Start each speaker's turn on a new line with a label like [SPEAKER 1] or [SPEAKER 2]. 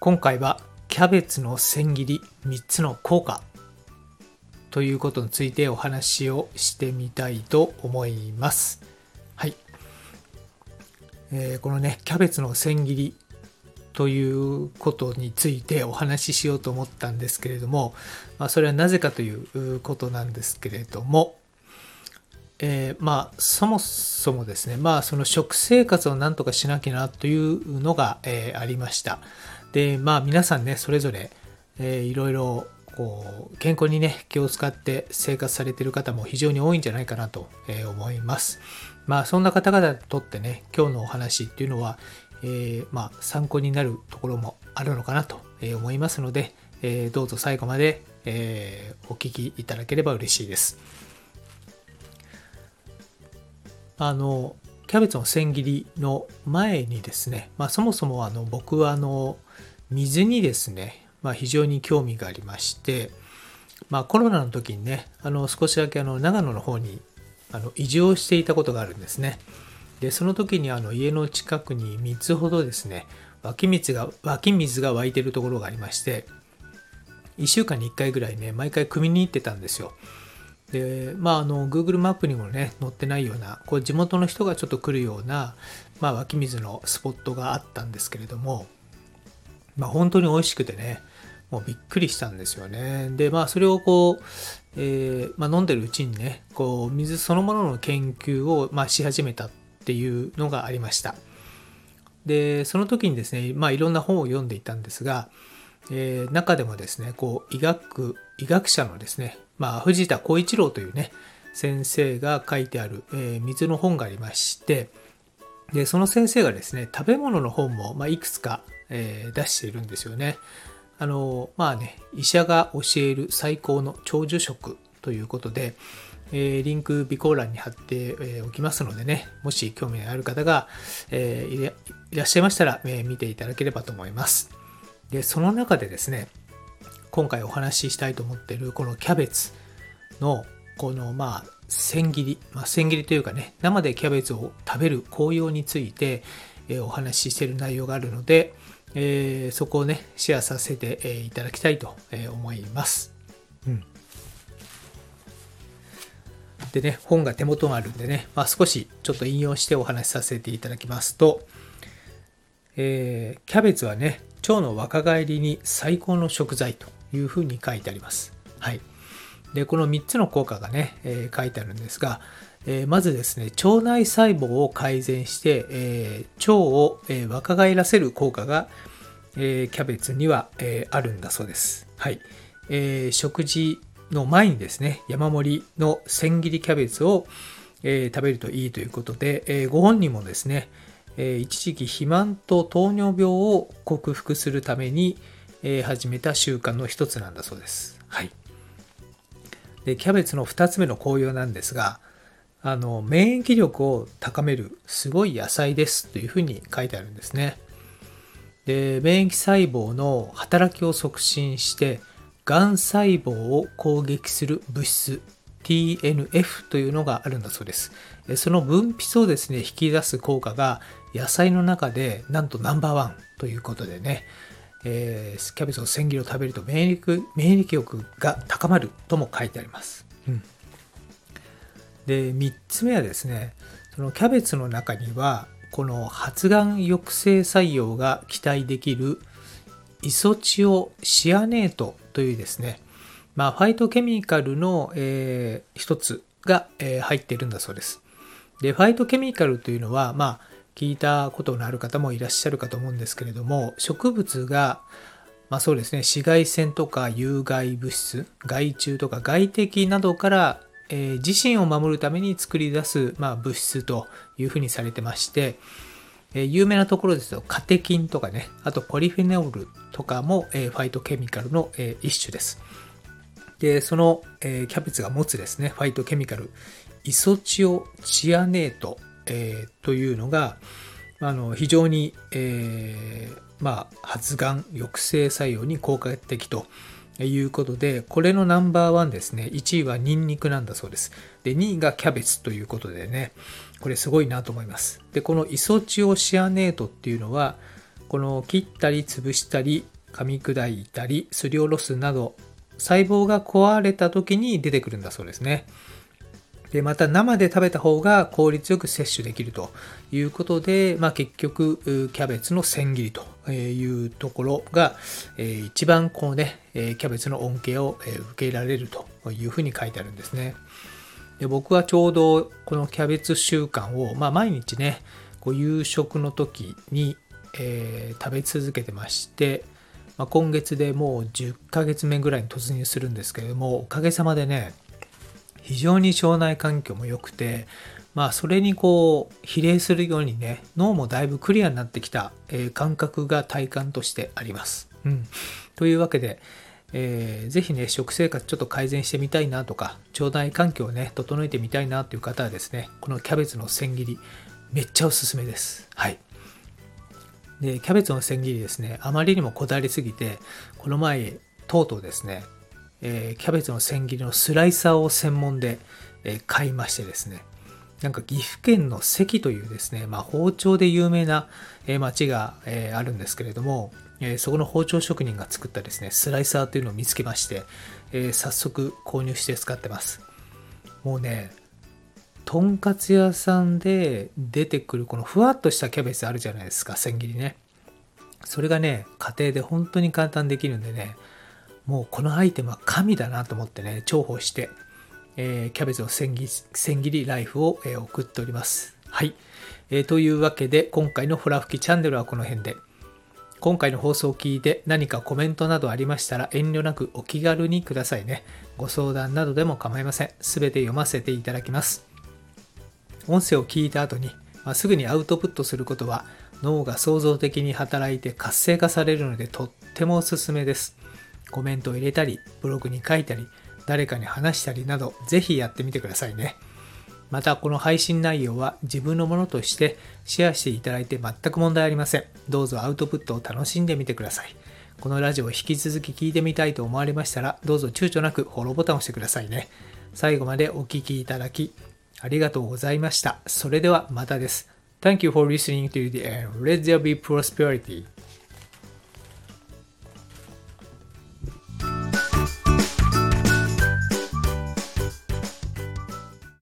[SPEAKER 1] 今回はキャベツの千切り3つの効果ということについてお話をしてみたいと思います。はい。えーこのね、キャベツの千切りということについてお話ししようと思ったんですけれども、まあ、それはなぜかということなんですけれども、えーまあそもそもですねまあその食生活をなんとかしなきゃなというのが、えーありましたでまあ皆さんねそれぞれ、えーいろいろこう健康にね気を使って生活されている方も非常に多いんじゃないかなと、思います。まあそんな方々にとってね今日のお話っていうのは、えーまあ参考になるところもあるのかなと思いますので、えーどうぞ最後まで、えーお聞きいただければ嬉しいです。あのキャベツの千切りの前にですね、まあ、そもそもあの僕はあの水にですね、まあ、非常に興味がありまして、まあ、コロナの時にねあの少しだけあの長野の方にあの移住をしていたことがあるんですね。でその時にあの家の近くに3つほどですね湧き水が湧き水が湧いてるところがありまして1週間に1回ぐらいね毎回汲みに行ってたんですよ。でまああの Google マップにもね載ってないようなこう地元の人がちょっと来るような、まあ、湧き水のスポットがあったんですけれども、まあ、本当に美味しくてねもうびっくりしたんですよね。でまあそれをこう、えーまあ、飲んでるうちにねこう水そのものの研究を、まあ、し始めたっていうのがありました。でその時にですね、まあ、いろんな本を読んでいたんですが、えー中でもですねこう医学医学者のですね、まあ、藤田浩一郎というね先生が書いてある、えー水の本がありましてでその先生がですね食べ物の本も、まあ、いくつか、えー出しているんですよね。あのまあね医者が教える最高の長寿食ということで、えーリンク備考欄に貼ってえおきますのでねもし興味のある方が、えいらっしゃいましたら、え見ていただければと思います。でその中でですね今回お話ししたいと思っているこのキャベツのこのまあ千切り、まあ、千切りというかね生でキャベツを食べる効用について、えお話ししている内容があるので、えーそこをねシェアさせて、えいただきたいと思います。うんでね本が手元があるんでね、まあ、少しちょっと引用してお話しさせていただきますと、えーキャベツはね腸の若返りに最高の食材というふうに書いてあります。はい、でこの3つの効果がね、えー書いてあるんですが、えーまずですね腸内細胞を改善して、えー腸を、え若返らせる効果が、えーキャベツには、えーあるんだそうです。はいえー食事の前にですね山盛りの千切りキャベツを、えー食べるといいということで、えーご本人もですね、え一時期肥満と糖尿病を克服するために、え始めた習慣の一つなんだそうです。はい。で、キャベツの2つ目の効用なんですが、あの、免疫力を高めるすごい野菜ですというふうに書いてあるんですね。で、免疫細胞の働きを促進して、がん細胞を攻撃する物質 TNF というのがあるんだそうです。その分泌をですね、引き出す効果が野菜の中でなんとナンバーワンということでね、えーキャベツの千切りを食べると免疫免疫力が高まるとも書いてあります。うん、で3つ目はですねそのキャベツの中にはこの発がん抑制作用が期待できるイソチオシアネートというですね、まあ、ファイトケミカルの、えー一つが、えー入っているんだそうです。で、ファイトケミカルというのは、まあ、聞いたことのある方もいらっしゃるかと思うんですけれども、植物が、まあそうですね、紫外線とか有害物質、害虫とか外敵などから、えー自身を守るために作り出す、まあ、物質というふうにされてまして、えー有名なところですとカテキンとかねあとポリフェノールとかも、えーファイトケミカルの、えー一種です。でその、えーキャベツが持つですねファイトケミカル。イソチオチアネート、えーというのがあの非常に、えーまあ、発がん抑制作用に効果的ということでこれのナンバーワンですね。1位はニンニクなんだそうです。で2位がキャベツということでね。これすごいなと思います。でこのイソチオシアネートっていうのはこの切ったり潰したり噛み砕いたりすりおろすなど細胞が壊れた時に出てくるんだそうですね。でまた生で食べた方が効率よく摂取できるということで、まあ、結局キャベツの千切りというところが、一番こうねキャベツの恩恵を受けられるというふうに書いてあるんですね。で僕はちょうどこのキャベツ習慣を、まあ、毎日ねこう夕食の時に、えー食べ続けてまして、まあ、今月でもう10ヶ月目ぐらいに突入するんですけれどもおかげさまでね非常に腸内環境も良くてまあそれにこう比例するようにね脳もだいぶクリアになってきた、えー感覚が体感としてあります。うん、というわけで、えーぜひね食生活ちょっと改善してみたいなとか腸内環境をね整えてみたいなという方はですねこのキャベツの千切りめっちゃおすすめです。はい。でキャベツの千切りですねあまりにもこだわりすぎてこの前とうとうですねえーキャベツの千切りのスライサーを専門で、えー買いましてですね。なんか岐阜県の関というですね、まあ、包丁で有名な、えー町が、えーあるんですけれども、えーそこの包丁職人が作ったですねスライサーというのを見つけまして、えー早速購入して使ってます。もうねとんかつ屋さんで出てくるこのふわっとしたキャベツあるじゃないですか千切りね。それがね家庭で本当に簡単できるんでねもうこのアイテムは神だなと思ってね重宝して、えーキャベツの千切り千切りライフを、えー送っております。はい、えーというわけで今回のホラ吹きチャンネルはこの辺で。今回の放送を聞いて何かコメントなどありましたら遠慮なくお気軽にくださいね。ご相談などでも構いません。すべて読ませていただきます。音声を聞いた後に、まあ、すぐにアウトプットすることは脳が創造的に働いて活性化されるのでとってもおすすめです。コメントを入れたり、ブログに書いたり、誰かに話したりなど、ぜひやってみてくださいね。また、この配信内容は自分のものとしてシェアしていただいて全く問題ありません。どうぞアウトプットを楽しんでみてください。このラジオを引き続き聞いてみたいと思われましたら、どうぞ躊躇なくフォローボタンを押してくださいね。最後までお聞きいただき、ありがとうございました。それではまたです。Thank you for listening to the end. Let there be prosperity.